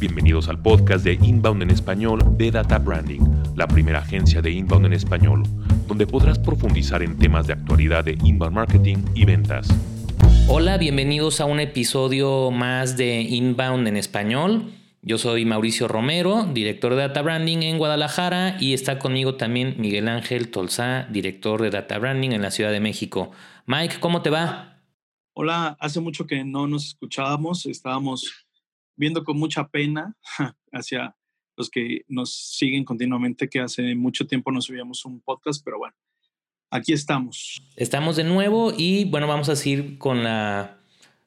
Bienvenidos al podcast de Inbound en español de Data Branding, la primera agencia de Inbound en español, donde podrás profundizar en temas de actualidad de inbound marketing y ventas. Hola, bienvenidos a un episodio más de Inbound en español. Yo soy Mauricio Romero, director de Data Branding en Guadalajara y está conmigo también Miguel Ángel Tolzá, director de Data Branding en la Ciudad de México. Mike, ¿cómo te va? Hola, hace mucho que no nos escuchábamos, estábamos viendo con mucha pena hacia los que nos siguen continuamente, que hace mucho tiempo no subíamos un podcast, pero bueno, aquí estamos. Estamos de nuevo y bueno, vamos a seguir con, la,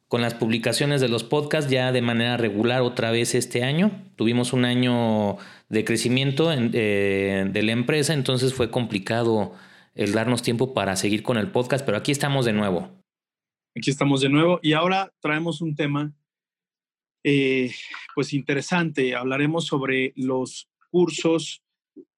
con las publicaciones de los podcasts ya de manera regular otra vez este año. Tuvimos un año de crecimiento eh, de la empresa, entonces fue complicado el darnos tiempo para seguir con el podcast, pero aquí estamos de nuevo. Aquí estamos de nuevo y ahora traemos un tema eh, pues interesante. Hablaremos sobre los cursos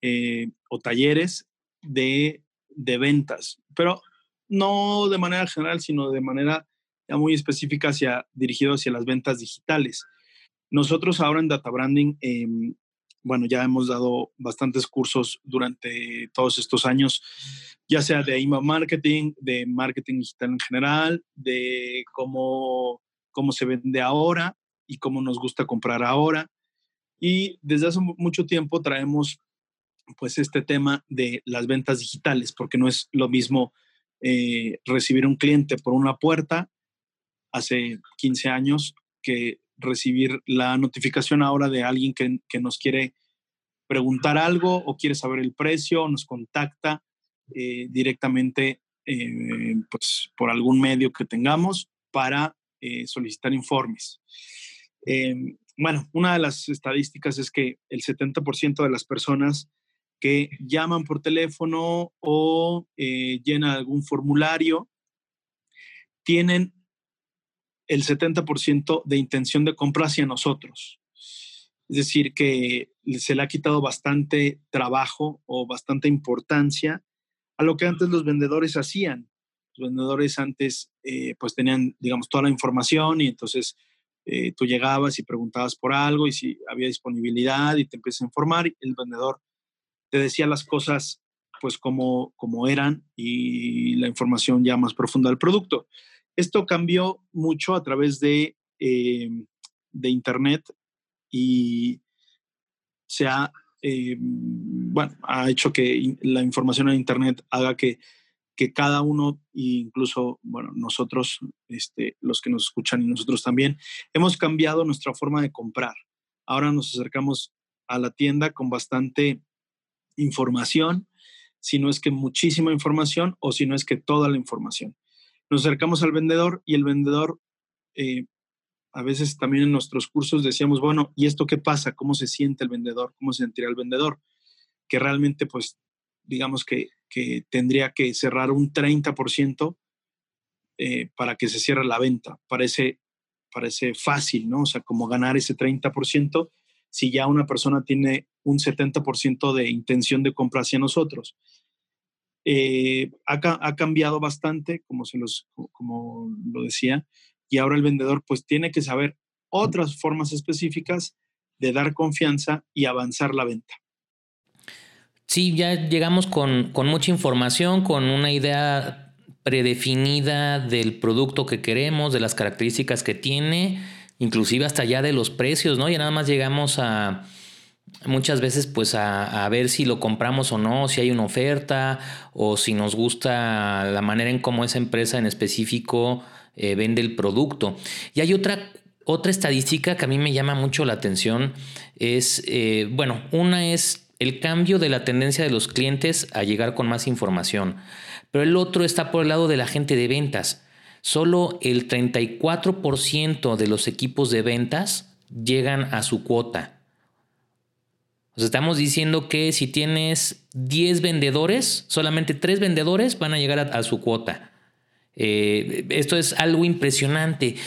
eh, o talleres de, de, ventas, pero no de manera general, sino de manera ya muy específica hacia, dirigido hacia las ventas digitales. Nosotros ahora en Data Branding, em, bueno, ya hemos dado bastantes cursos durante todos estos años, ya sea de email marketing, de marketing digital en general, de cómo, cómo se vende ahora, y cómo nos gusta comprar ahora. Y desde hace mucho tiempo traemos pues este tema de las ventas digitales, porque no es lo mismo eh, recibir un cliente por una puerta hace 15 años que recibir la notificación ahora de alguien que, que nos quiere preguntar algo o quiere saber el precio, nos contacta eh, directamente eh, pues, por algún medio que tengamos para solicitar informes. Em, bueno, una de las estadísticas es que el 70% de las personas que llaman por teléfono o eh, llenan algún formulario tienen el 70% de intención de compra hacia nosotros. Es decir, que se le ha quitado bastante trabajo o bastante importancia a lo que antes los vendedores hacían. Los vendedores antes eh, pues tenían, digamos, toda la información y entonces eh, tú llegabas y preguntabas por algo y si había disponibilidad y te empiezas a informar, el vendedor te decía las cosas pues como, como eran y la información ya más profunda del producto. Esto cambió mucho a través de, eh, de Internet y se ha, eh, bueno, ha hecho que la información en Internet haga que que cada uno, incluso, bueno, nosotros, este, los que nos escuchan y nosotros también, hemos cambiado nuestra forma de comprar. Ahora nos acercamos a la tienda con bastante información, si no es que muchísima información o si no es que toda la información. Nos acercamos al vendedor y el vendedor, eh, a veces también en nuestros cursos decíamos, bueno, ¿y esto qué pasa? ¿Cómo se siente el vendedor? ¿Cómo se sentirá el vendedor? Que realmente pues digamos que, tendría que cerrar un 30% eh, para que se cierre la venta. Parece, parece fácil, ¿no? O sea, como ganar ese 30% si ya una persona tiene un 70% de intención de compra hacia nosotros. Eh, ha, cambiado bastante, como, se los, como lo decía, y ahora el vendedor pues tiene que saber otras formas específicas de dar confianza y avanzar la venta. Sí, ya llegamos con, mucha información, con una idea predefinida del producto que queremos, de las características que tiene, inclusive hasta ya de los precios, ¿no? Ya nada más llegamos a muchas veces pues a, ver si lo compramos o no, si hay una oferta o si nos gusta la manera en cómo esa empresa en específico eh, vende el producto. Y hay otra otra estadística que a mí me llama mucho la atención es, eh, bueno, una es el cambio de la tendencia de los clientes a llegar con más información. Pero el otro está por el lado de la gente de ventas. Solo el 34% de los equipos de ventas llegan a su cuota. O estamos diciendo que si tienes 10 vendedores, solamente 3 vendedores van a llegar a, su cuota. Eh, esto es algo impresionante.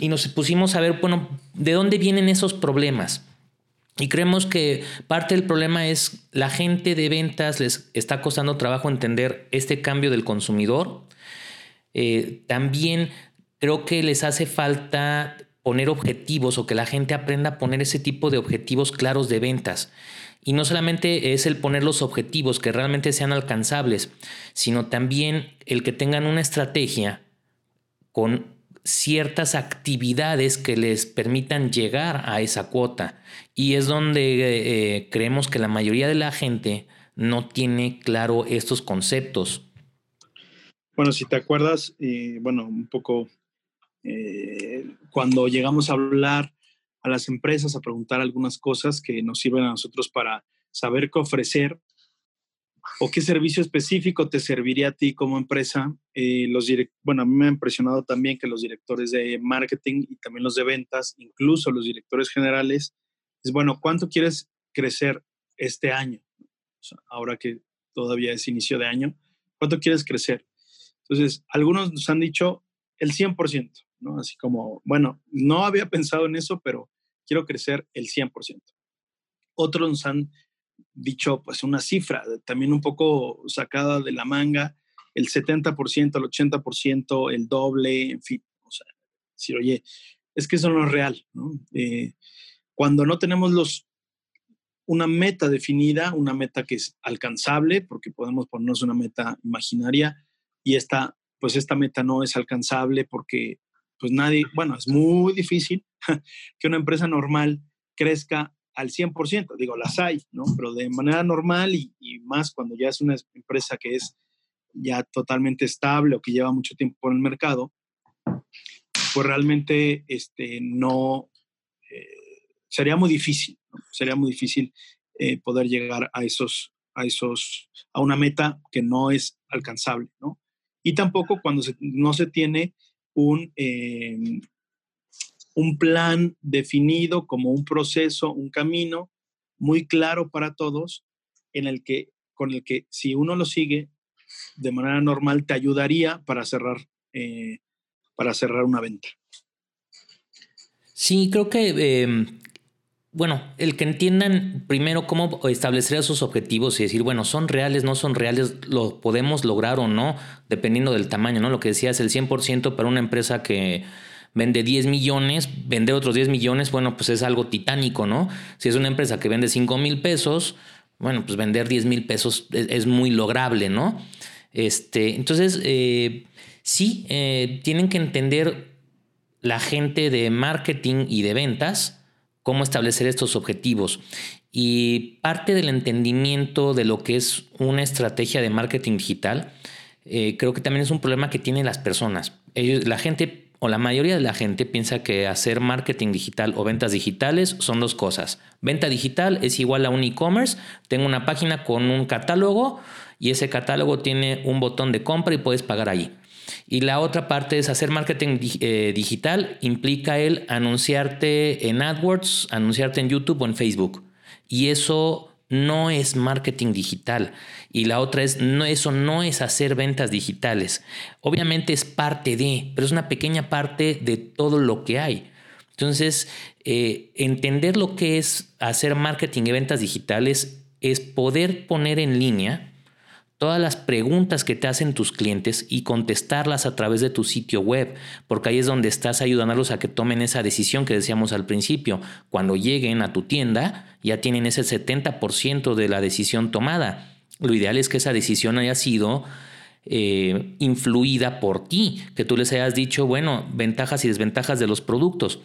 Y nos pusimos a ver, bueno, ¿de dónde vienen esos problemas? Y creemos que parte del problema es la gente de ventas les está costando trabajo entender este cambio del consumidor. Eh, también creo que les hace falta poner objetivos o que la gente aprenda a poner ese tipo de objetivos claros de ventas. Y no solamente es el poner los objetivos que realmente sean alcanzables, sino también el que tengan una estrategia con ciertas actividades que les permitan llegar a esa cuota. Y es donde eh, creemos que la mayoría de la gente no tiene claro estos conceptos. Bueno, si te acuerdas, bueno, un poco eh, cuando llegamos a hablar a las empresas, a preguntar algunas cosas que nos sirven a nosotros para saber qué ofrecer o qué servicio específico te serviría a ti como empresa. Eh, los bueno, a mí me ha impresionado también que los directores de marketing y también los de ventas, incluso los directores generales, es bueno, ¿cuánto quieres crecer este año? ahora que todavía es inicio de año, ¿cuánto quieres crecer? Entonces, algunos nos han dicho el 100%, ¿no? Así como, bueno, no había pensado en eso, pero quiero crecer el 100%. Otros nos han dicho, pues, una cifra también un poco sacada de la manga, el 70%, el 80%, el doble, en fin, o sea, decir, oye, es que eso no es real. Eh, cuando no tenemos los una meta definida, una meta que es alcanzable, porque podemos ponernos una meta imaginaria y esta, pues esta meta no es alcanzable porque pues nadie, bueno, es muy difícil que una empresa normal crezca al 100%, digo, las hay, ¿no? Pero de manera normal y, más cuando ya es una empresa que es ya totalmente estable o que lleva mucho tiempo por el mercado, pues realmente este, no, eh, sería muy difícil, sería muy difícil eh, poder llegar a esos, a esos, a una meta que no es alcanzable, ¿no? Y tampoco cuando no se tiene un, em, un plan definido como un proceso, un camino muy claro para todos, en el que, con el que si uno lo sigue de manera normal te ayudaría para cerrar, eh, para cerrar una venta. Sí, creo que em, bueno, el que entiendan primero cómo establecer esos objetivos y decir, bueno, son reales, no son reales, lo podemos lograr o no, dependiendo del tamaño, ¿no? Lo que decías, el 100% para una empresa que vende 10 millones, vender otros 10 millones, bueno, pues es algo titánico, ¿no? Si es una empresa que vende 5 mil pesos, bueno, pues vender 10 mil pesos es, muy lograble, ¿no? Este, entonces, eh, sí, eh, tienen que entender la gente de marketing y de ventas, cómo establecer estos objetivos. Y parte del entendimiento de lo que es una estrategia de marketing digital, eh, creo que también es un problema que tienen las personas. Ellos, la gente o la mayoría de la gente piensa que hacer marketing digital o ventas digitales son dos cosas. Venta digital es igual a un e-commerce. Tengo una página con un catálogo y ese catálogo tiene un botón de compra y puedes pagar ahí. Y la otra parte es hacer marketing eh, digital, implica el anunciarte en AdWords, anunciarte en YouTube o en Facebook. Y eso no es marketing digital. Y la otra es, no, eso no es hacer ventas digitales. Obviamente es parte de, pero es una pequeña parte de todo lo que hay. Entonces, eh, entender lo que es hacer marketing y ventas digitales es poder poner en línea todas las preguntas que te hacen tus clientes y contestarlas a través de tu sitio web, porque ahí es donde estás ayudándolos a que tomen esa decisión que decíamos al principio. Cuando lleguen a tu tienda, ya tienen ese 70% de la decisión tomada. Lo ideal es que esa decisión haya sido eh, influida por ti, que tú les hayas dicho, bueno, ventajas y desventajas de los productos.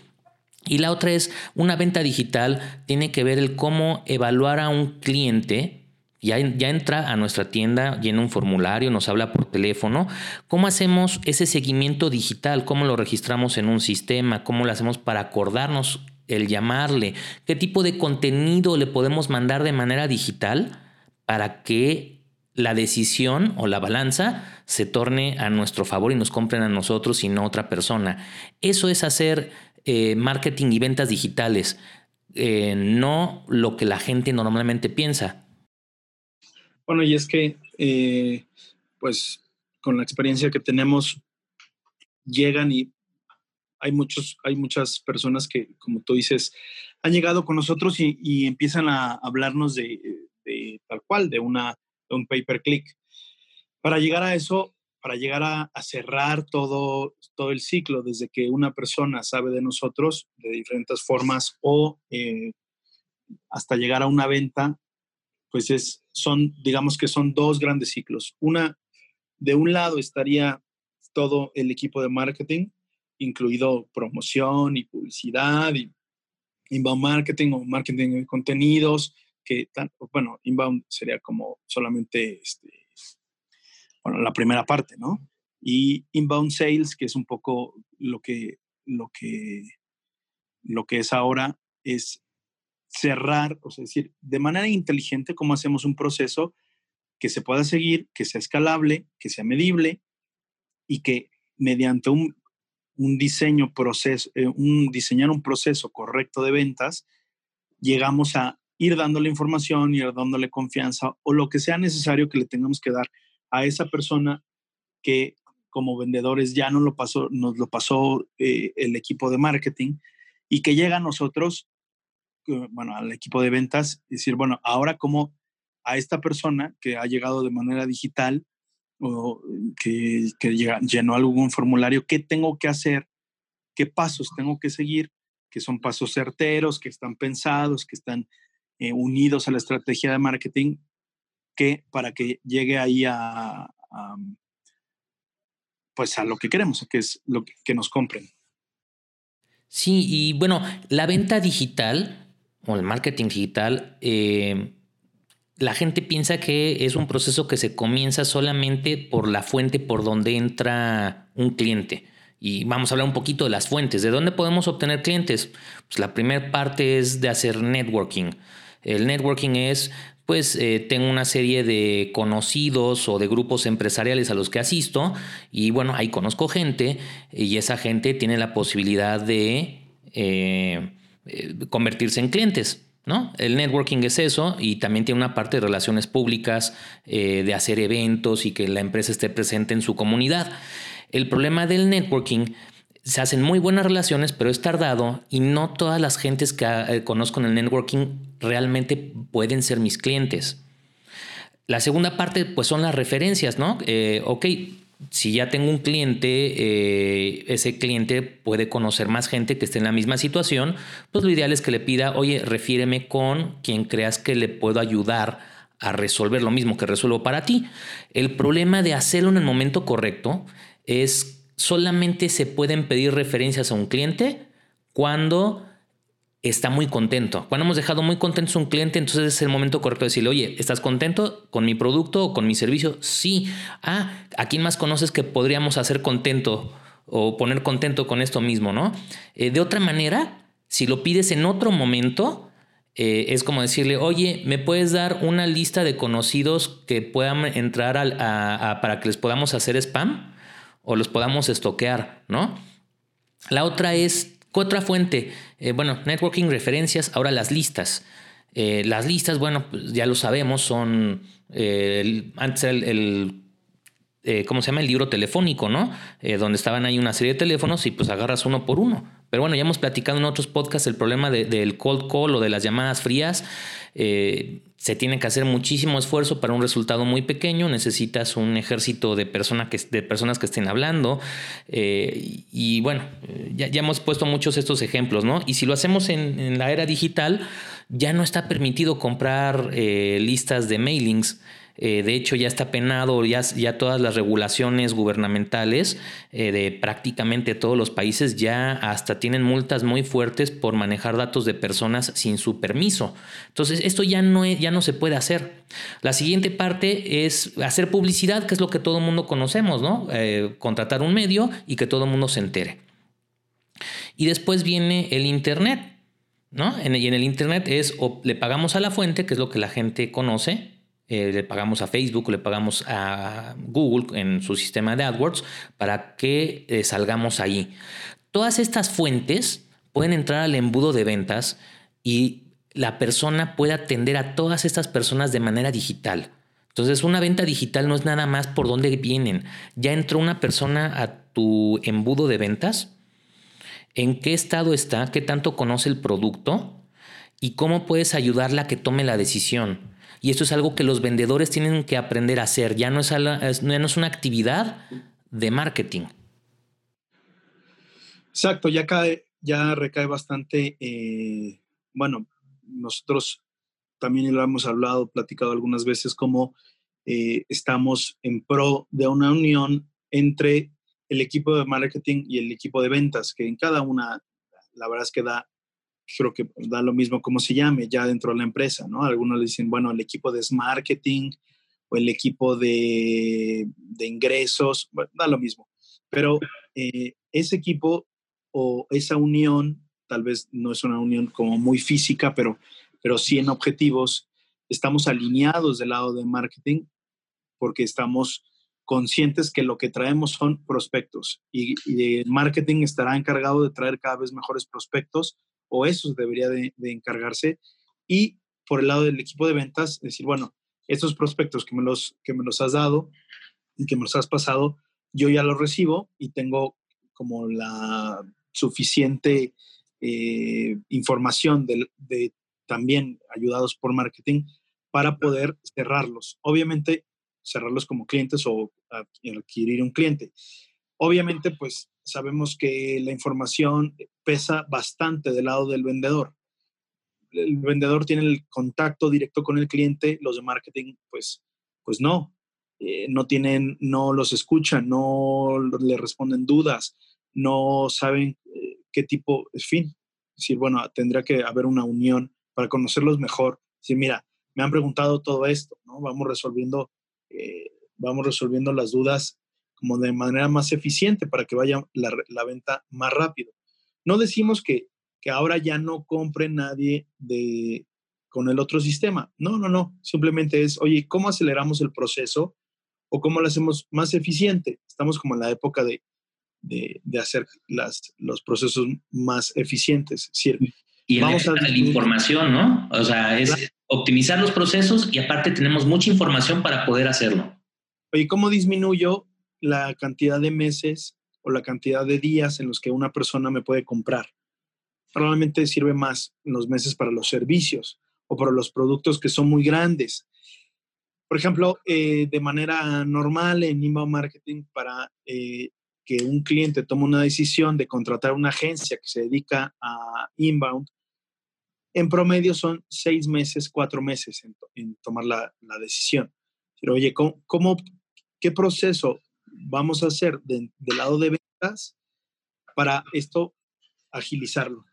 Y la otra es, una venta digital tiene que ver el cómo evaluar a un cliente ya, entra a nuestra tienda, llena un formulario, nos habla por teléfono. ¿Cómo hacemos ese seguimiento digital? ¿Cómo lo registramos en un sistema? ¿Cómo lo hacemos para acordarnos el llamarle? ¿Qué tipo de contenido le podemos mandar de manera digital para que la decisión o la balanza se torne a nuestro favor y nos compren a nosotros y no a otra persona? Eso es hacer eh, marketing y ventas digitales. Eh, no lo que la gente normalmente piensa. Bueno, y es que, eh, pues, con la experiencia que tenemos, llegan y hay, muchos, hay muchas personas que, como tú dices, han llegado con nosotros y, empiezan a hablarnos de, tal cual, de, una, un pay-per-click. Para llegar a eso, para llegar a, cerrar todo, todo el ciclo, desde que una persona sabe de nosotros de diferentes formas o eh, hasta llegar a una venta, pues es, son, digamos que son dos grandes ciclos. Una, de un lado estaría todo el equipo de marketing, incluido promoción y publicidad y inbound marketing o marketing de contenidos, que, bueno, inbound sería como solamente este, bueno, la primera parte, ¿no? Y inbound sales, que es un poco lo que, lo que, lo que es ahora, es cerrar, o sea, decir, de manera inteligente cómo hacemos un proceso que se pueda seguir, que sea escalable, que sea medible y que mediante un, un diseño proceso, eh, un diseñar un proceso correcto de ventas, llegamos a ir dándole información, ir dándole confianza o lo que sea necesario que le tengamos que dar a esa persona que como vendedores ya nos lo pasó, nos lo pasó eh, el equipo de marketing y que llega a nosotros, bueno, al equipo de ventas, decir, bueno, ahora como a esta persona que ha llegado de manera digital o que, que llenó algún formulario, ¿qué tengo que hacer? ¿Qué pasos tengo que seguir? Que son pasos certeros, que están pensados, que están eh, unidos a la estrategia de marketing que para que llegue ahí a, pues a lo que queremos, que es lo que, nos compren. Sí, y bueno, la venta digital o el marketing digital, eh, la gente piensa que es un proceso que se comienza solamente por la fuente por donde entra un cliente. Y vamos a hablar un poquito de las fuentes. ¿De dónde podemos obtener clientes? Pues la primera parte es de hacer networking. El networking es pues eh, tengo una serie de conocidos o de grupos empresariales a los que asisto y bueno, ahí conozco gente y esa gente tiene la posibilidad de eh, eh, convertirse en clientes. ¿No? El networking es eso y también tiene una parte de relaciones públicas, de hacer eventos y que la empresa esté presente en su comunidad. El problema del networking se hacen muy buenas relaciones, pero es tardado y no todas las gentes que eh, conozco en el networking realmente pueden ser mis clientes. La segunda parte, pues son las referencias, ¿no? Eh, ok, si ya tengo un cliente, eh, ese cliente puede conocer más gente que esté en la misma situación, pues lo ideal es que le pida, oye, refiéreme con quien creas que le puedo ayudar a resolver lo mismo que resuelvo para ti. El problema de hacerlo en el momento correcto es solamente se pueden pedir referencias a un cliente cuando está muy contento. Cuando hemos dejado muy contento a un cliente, entonces es el momento correcto de decirle, oye, ¿estás contento con mi producto o con mi servicio? Sí. Ah, ¿a quién más conoces que podríamos hacer contento o poner contento con esto mismo, no? Eh, de otra manera, si lo pides en otro momento, eh, es como decirle, oye, ¿me puedes dar una lista de conocidos que puedan entrar para que les podamos hacer spam? o los podamos estoquear, ¿no? La otra es, otra fuente, eh, bueno, networking, referencias, ahora las listas. Eh, las listas, bueno, pues ya lo sabemos, son eh, antes el, ¿cómo se llama? El libro telefónico, ¿no? donde estaban ahí una serie de teléfonos y pues agarras uno por uno. Pero bueno, ya hemos platicado en otros podcasts el problema del cold call o de las llamadas frías. Eh, se tiene que hacer muchísimo esfuerzo para un resultado muy pequeño. Necesitas un ejército de, que, de personas que estén hablando. Eh, y bueno, ya, hemos puesto muchos estos ejemplos, ¿no? Y si lo hacemos en, la era digital, ya no está permitido comprar eh, listas de mailings. Eh, de hecho, ya está penado, ya, ya todas las regulaciones gubernamentales eh, de prácticamente todos los países ya hasta tienen multas muy fuertes por manejar datos de personas sin su permiso. Entonces, esto ya no, ya no se puede hacer. La siguiente parte es hacer publicidad, que es lo que todo el mundo conocemos, ¿no? Eh, contratar un medio y que todo el mundo se entere. Y después viene el Internet. ¿No? y en el Internet es o le pagamos a la fuente, que es lo que la gente conoce, eh, le pagamos a Facebook, le pagamos a Google en su sistema de AdWords para que eh, salgamos ahí. Todas estas fuentes pueden entrar al embudo de ventas y la persona puede atender a todas estas personas de manera digital. Entonces, una venta digital no es nada más por dónde vienen. Ya entró una persona a tu embudo de ventas, en qué estado está, qué tanto conoce el producto y cómo puedes ayudarla a que tome la decisión. Y esto es algo que los vendedores tienen que aprender a hacer. Ya no es, no es una actividad de marketing. Exacto, ya cae, ya recae bastante, eh, bueno, nosotros también lo hemos hablado, platicado algunas veces, como eh, estamos en pro de una unión entre el equipo de marketing y el equipo de ventas, que en cada una, la verdad es que da, creo que da lo mismo como se llame ya dentro de la empresa, ¿no? Algunos le dicen, bueno, el equipo de marketing o el equipo de, de ingresos, bueno, da lo mismo. Pero eh, ese equipo o esa unión, tal vez no es una unión como muy física, pero, pero sí en objetivos, estamos alineados del lado de marketing porque estamos conscientes que lo que traemos son prospectos y, el marketing estará encargado de traer cada vez mejores prospectos o eso debería de, encargarse y por el lado del equipo de ventas decir bueno estos prospectos que me los que me los has dado y que me los has pasado yo ya los recibo y tengo como la suficiente eh, información de, también ayudados por marketing para poder cerrarlos. Obviamente, cerrarlos como clientes o adquirir un cliente. Obviamente, pues sabemos que la información pesa bastante del lado del vendedor. El vendedor tiene el contacto directo con el cliente, los de marketing, pues, pues no. Eh, no tienen, no los escuchan, no le responden dudas, no saben eh, qué tipo, en fin, decir, bueno, tendría que haber una unión para conocerlos mejor. Decir, mira, me han preguntado todo esto, ¿no? Vamos resolviendo, eh, vamos resolviendo las dudas como de manera más eficiente para que vaya la, venta más rápido. No decimos que, que ahora ya no compre nadie de, con el otro sistema. No, no, no. Simplemente es, oye, ¿cómo aceleramos el proceso o cómo lo hacemos más eficiente? Estamos como en la época de de, hacer las, los procesos más eficientes. y vamos a la información, ¿no? O sea, es optimizar los procesos y aparte tenemos mucha información para poder hacerlo. Oye, ¿cómo disminuyo la cantidad de meses o la cantidad de días en los que una persona me puede comprar? Probablemente sirve más los meses para los servicios o para los productos que son muy grandes. Por ejemplo, eh, de manera normal en inbound marketing para eh, que un cliente toma una decisión de contratar una agencia que se dedica a inbound, en promedio son seis meses, cuatro meses en, tomar la, decisión. Pero oye, ¿cómo, qué proceso vamos a hacer del lado de ventas para esto agilizarlo?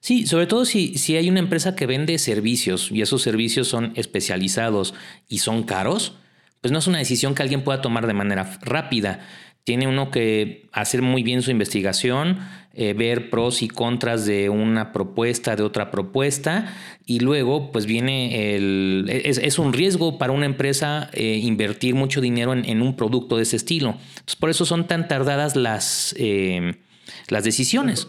Sí, sobre todo si, si hay una empresa que vende servicios y esos servicios son especializados y son caros, pues no es una decisión que alguien pueda tomar de manera rápida tiene uno que hacer muy bien su investigación, eh, ver pros y contras de una propuesta, de otra propuesta, y luego pues viene el... Es, un riesgo para una empresa eh, invertir mucho dinero en, un producto de ese estilo. Entonces, por eso son tan tardadas las, eh, las decisiones.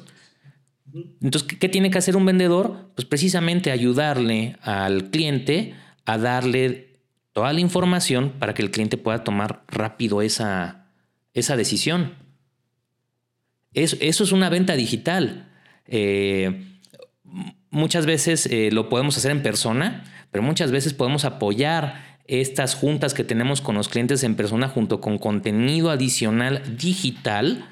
Entonces, ¿qué tiene que hacer un vendedor? Pues precisamente ayudarle al cliente a darle toda la información para que el cliente pueda tomar rápido esa esa decisión. Eso es una venta digital. Eh, muchas veces eh, lo podemos hacer en persona, pero muchas veces podemos apoyar estas juntas que tenemos con los clientes en persona junto con contenido adicional digital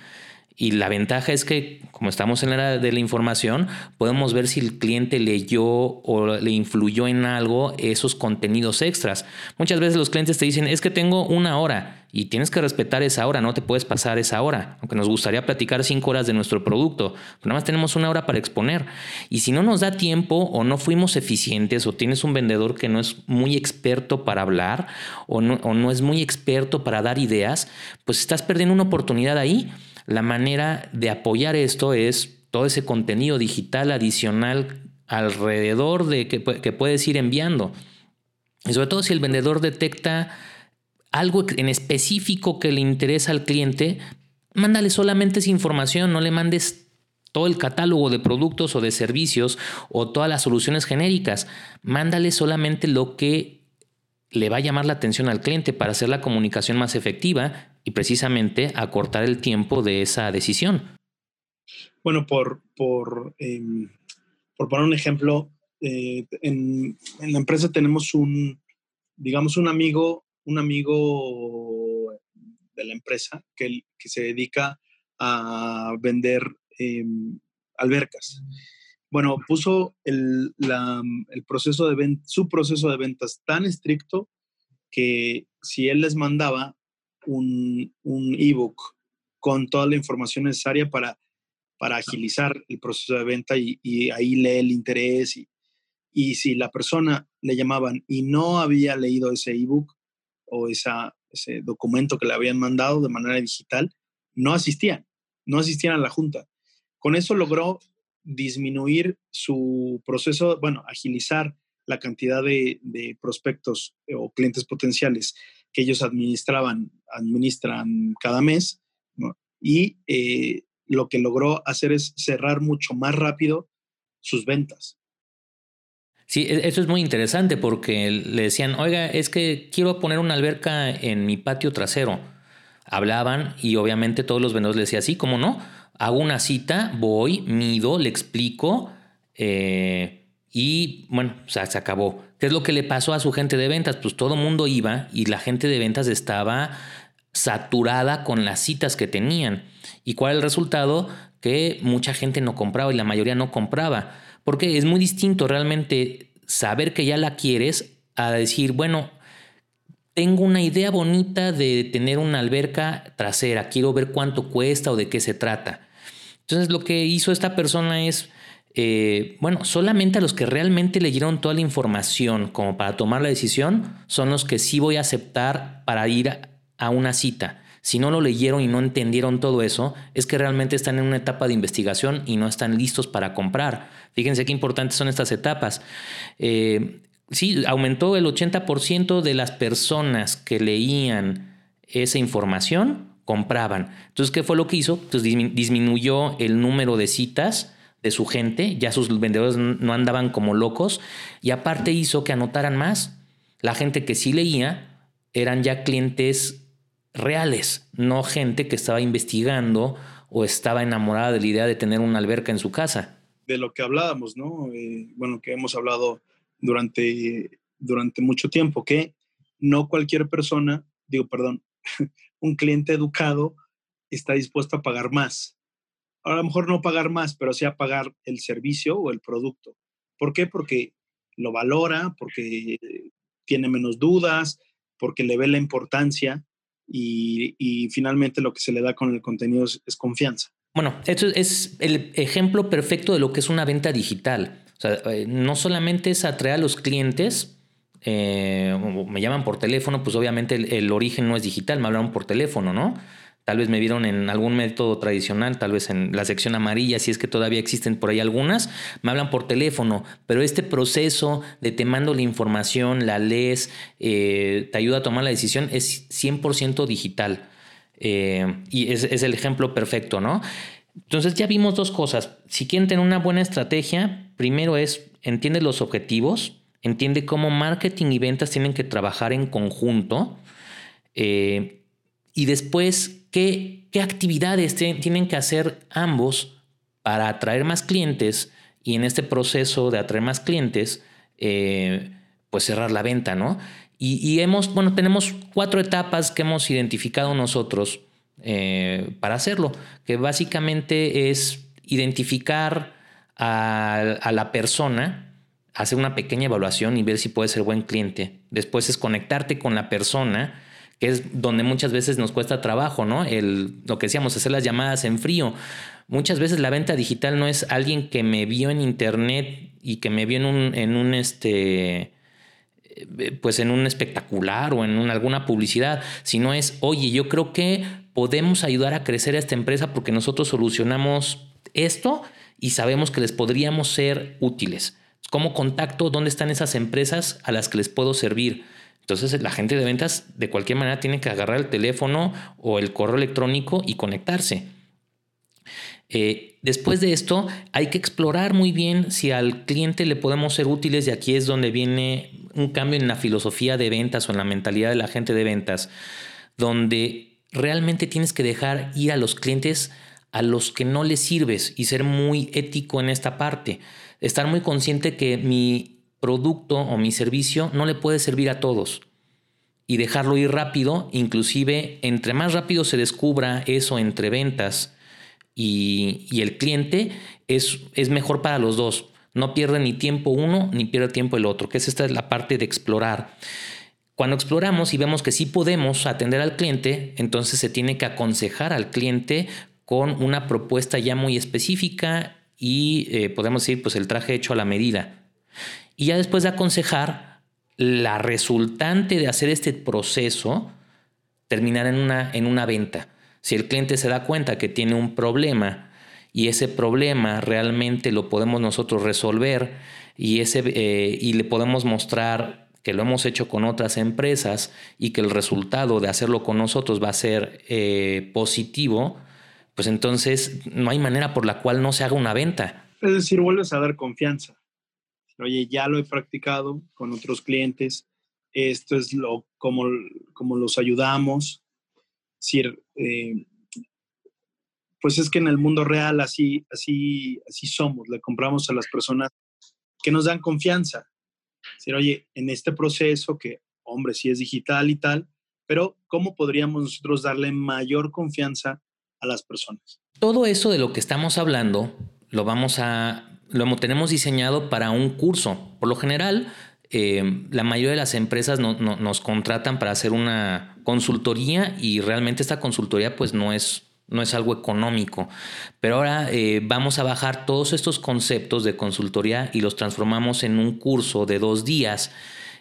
y la ventaja es que, como estamos en la era de la información, podemos ver si el cliente leyó o le influyó en algo esos contenidos extras. Muchas veces los clientes te dicen, es que tengo una hora y tienes que respetar esa hora, no te puedes pasar esa hora, aunque nos gustaría platicar cinco horas de nuestro producto, pero nada más tenemos una hora para exponer. Y si no nos da tiempo o no fuimos eficientes o tienes un vendedor que no es muy experto para hablar o no, o no es muy experto para dar ideas, pues estás perdiendo una oportunidad ahí. La manera de apoyar esto es todo ese contenido digital adicional alrededor de que, puedes ir enviando. Y sobre todo si el vendedor detecta algo en específico que le interesa al cliente, mándale solamente esa información, no le mandes todo el catálogo de productos o de servicios o todas las soluciones genéricas. Mándale solamente lo que le va a llamar la atención al cliente para hacer la comunicación más efectiva y precisamente acortar el tiempo de esa decisión. Bueno, por, por, em, por poner un ejemplo, eh, en, la empresa tenemos un, digamos, un amigo, un amigo de la empresa que, que se dedica a vender em, albercas. Bueno, puso el, proceso de venta, su proceso de ventas tan estricto que si él les mandaba un, un ebook con toda la información necesaria para, para agilizar el proceso de venta y, ahí lee el interés. Y, y, si la persona le llamaban y no había leído ese ebook o ese documento que le habían mandado de manera digital, no asistían, no asistían a la junta. Con eso logró disminuir su proceso, bueno, agilizar la cantidad de, prospectos o clientes potenciales que ellos administraban, administran cada mes, y eh, lo que logró hacer es cerrar mucho más rápido sus ventas. Sí, e, eso es muy interesante porque le decían, oiga, es que quiero poner una alberca en mi patio trasero. Hablaban y obviamente todos los vendedores le decían, sí, ¿cómo no? hago una cita, voy, mido, le explico eh, y bueno, se acabó. ¿Qué es lo que le pasó a su gente de ventas? Pues todo mundo iba y la gente de ventas estaba saturada con las citas que tenían. ¿Y cuál es el resultado? Que mucha gente no compraba y la mayoría no compraba. Porque es muy distinto realmente saber que ya la quieres a decir, bueno, tengo una idea bonita de tener una alberca trasera, quiero ver cuánto cuesta o de qué se trata. Entonces lo que hizo esta persona es, eh, bueno, solamente a los que realmente leyeron toda la información como para tomar la decisión son los que sí voy a aceptar para ir a, una cita. Si no lo leyeron y no entendieron todo eso, es que realmente están en una etapa de investigación y no están listos para comprar. Fíjense qué importantes son estas etapas. Eh, sí, aumentó el 80% de las personas que leían esa información compraban. Entonces, ¿qué fue lo que hizo? Pues disminuyó el número de citas de su gente, ya sus vendedores no andaban como locos y aparte hizo que anotaran más. La gente que sí leía eran ya clientes reales, no gente que estaba investigando o estaba enamorada de la idea de tener una alberca en su casa. De lo que hablábamos, ¿no? Eh, bueno, que hemos hablado durante, durante mucho tiempo, que no cualquier persona, digo, perdón, un cliente educado está dispuesto a pagar más. A lo mejor no pagar más, pero sí a pagar el servicio o el producto. ¿Por qué? Porque lo valora, porque tiene menos dudas, porque le ve la importancia y, finalmente lo que se le da con el contenido es, confianza. Bueno, esto es el ejemplo perfecto de lo que es una venta digital. O sea, eh, no solamente es atraer a los clientes, eh, me llaman por teléfono, pues obviamente el, origen no es digital, me hablaron por teléfono, ¿no? Tal vez me vieron en algún método tradicional, tal vez en la sección amarilla, si es que todavía existen por ahí algunas, me hablan por teléfono, pero este proceso de te mando la información, la lees, eh, te ayuda a tomar la decisión, es 100% digital. Eh, y es, es el ejemplo perfecto, ¿no? Entonces ya vimos dos cosas. Si quieren tener una buena estrategia, primero es, entiende los objetivos, entiende cómo marketing y ventas tienen que trabajar en conjunto eh, y después qué, actividades tienen que hacer ambos para atraer más clientes y en este proceso de atraer más clientes, eh, pues cerrar la venta, ¿no? Y, hemos, bueno, tenemos cuatro etapas que hemos identificado nosotros eh, para hacerlo, que básicamente es identificar a la persona, hacer una pequeña evaluación y ver si puede ser buen cliente. Después es conectarte con la persona, que es donde muchas veces nos cuesta trabajo, ¿no? El, lo que decíamos, hacer las llamadas en frío. Muchas veces la venta digital no es alguien que me vio en internet y que me vio en un, en un este, pues en un espectacular o en alguna publicidad, sino es, oye, yo creo que podemos ayudar a crecer a esta empresa porque nosotros solucionamos esto y sabemos que les podríamos ser útiles. ¿Cómo contacto? ¿Dónde están esas empresas a las que les puedo servir? Entonces la gente de ventas de cualquier manera tiene que agarrar el teléfono o el correo electrónico y conectarse. Eh, después de esto hay que explorar muy bien si al cliente le podemos ser útiles y aquí es donde viene un cambio en la filosofía de ventas o en la mentalidad de la gente de ventas, donde realmente tienes que dejar ir a los clientes a los que no les sirves y ser muy ético en esta parte estar muy consciente que mi producto o mi servicio no le puede servir a todos y dejarlo ir rápido, inclusive entre más rápido se descubra eso entre ventas y, el cliente, es, es, mejor para los dos. No pierde ni tiempo uno ni pierde tiempo el otro, que es esta es la parte de explorar. Cuando exploramos y vemos que sí podemos atender al cliente, entonces se tiene que aconsejar al cliente con una propuesta ya muy específica y eh, podemos decir pues el traje hecho a la medida. Y ya después de aconsejar, la resultante de hacer este proceso terminar en una, en una venta. Si el cliente se da cuenta que tiene un problema y ese problema realmente lo podemos nosotros resolver y, ese, eh, y le podemos mostrar que lo hemos hecho con otras empresas y que el resultado de hacerlo con nosotros va a ser eh, positivo, pues entonces no hay manera por la cual no se haga una venta. Es decir, vuelves a dar confianza. Oye, ya lo he practicado con otros clientes, esto es lo como, como los ayudamos. decir, eh, pues es que en el mundo real así, así, así somos, le compramos a las personas que nos dan confianza. Decir, oye, en este proceso que, hombre, sí es digital y tal, pero ¿cómo podríamos nosotros darle mayor confianza a las personas. Todo eso de lo que estamos hablando lo vamos a lo tenemos diseñado para un curso. Por lo general, eh, la mayoría de las empresas nos contratan para hacer una consultoría y realmente esta consultoría pues no es, no es algo económico. Pero ahora eh, vamos a bajar todos estos conceptos de consultoría y los transformamos en un curso de dos días.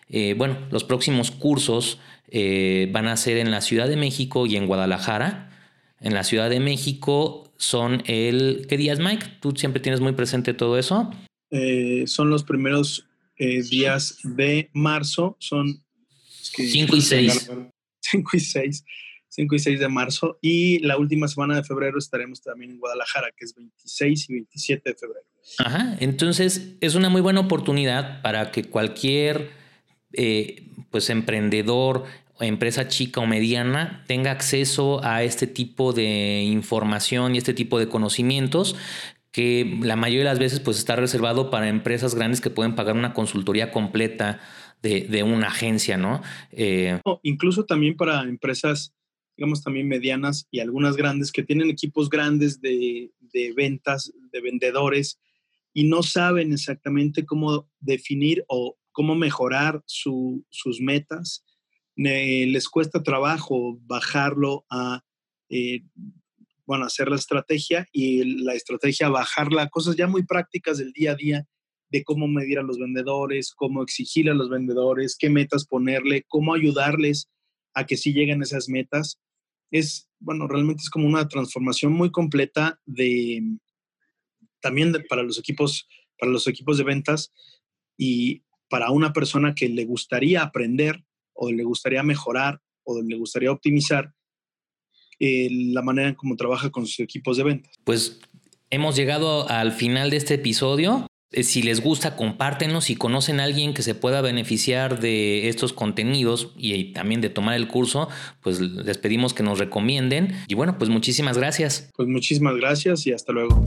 Eh, bueno, los próximos cursos van a ser en la Ciudad de México y en Guadalajara en la Ciudad de México son el... ¿Qué días, Mike? ¿Tú siempre tienes muy presente todo eso? Eh, son los primeros eh, días de marzo, son... 5 y 6. 5 y 6. 5 y 6 de marzo. Y la última semana de febrero estaremos también en Guadalajara, que es 26 y 27 de febrero. Ajá, entonces es una muy buena oportunidad para que cualquier eh, pues emprendedor, empresa chica o mediana tenga acceso a este tipo de información y este tipo de conocimientos que la mayoría de las veces pues está reservado para empresas grandes que pueden pagar una consultoría completa de, una agencia, ¿no? Eh, incluso también para empresas, digamos, también medianas y algunas grandes que tienen equipos grandes de, ventas, de vendedores y no saben exactamente cómo definir o cómo mejorar sus metas les cuesta trabajo bajarlo a, eh, bueno, hacer la estrategia y la estrategia bajarla a cosas ya muy prácticas del día a día de cómo medir a los vendedores, cómo exigir a los vendedores, qué metas ponerle, cómo ayudarles a que sí lleguen esas metas. Es, bueno, realmente es como una transformación muy completa de, también para los equipos, para los equipos de ventas y para una persona que le gustaría aprender o le gustaría mejorar o le gustaría optimizar eh, la manera en cómo trabaja con sus equipos de ventas. Pues hemos llegado al final de este episodio. Eh, si les gusta, compártenlo. Si conocen a alguien que se pueda beneficiar de estos contenidos y también de tomar el curso, pues les pedimos que nos recomienden. Y bueno, pues muchísimas gracias. Pues muchísimas gracias y hasta luego.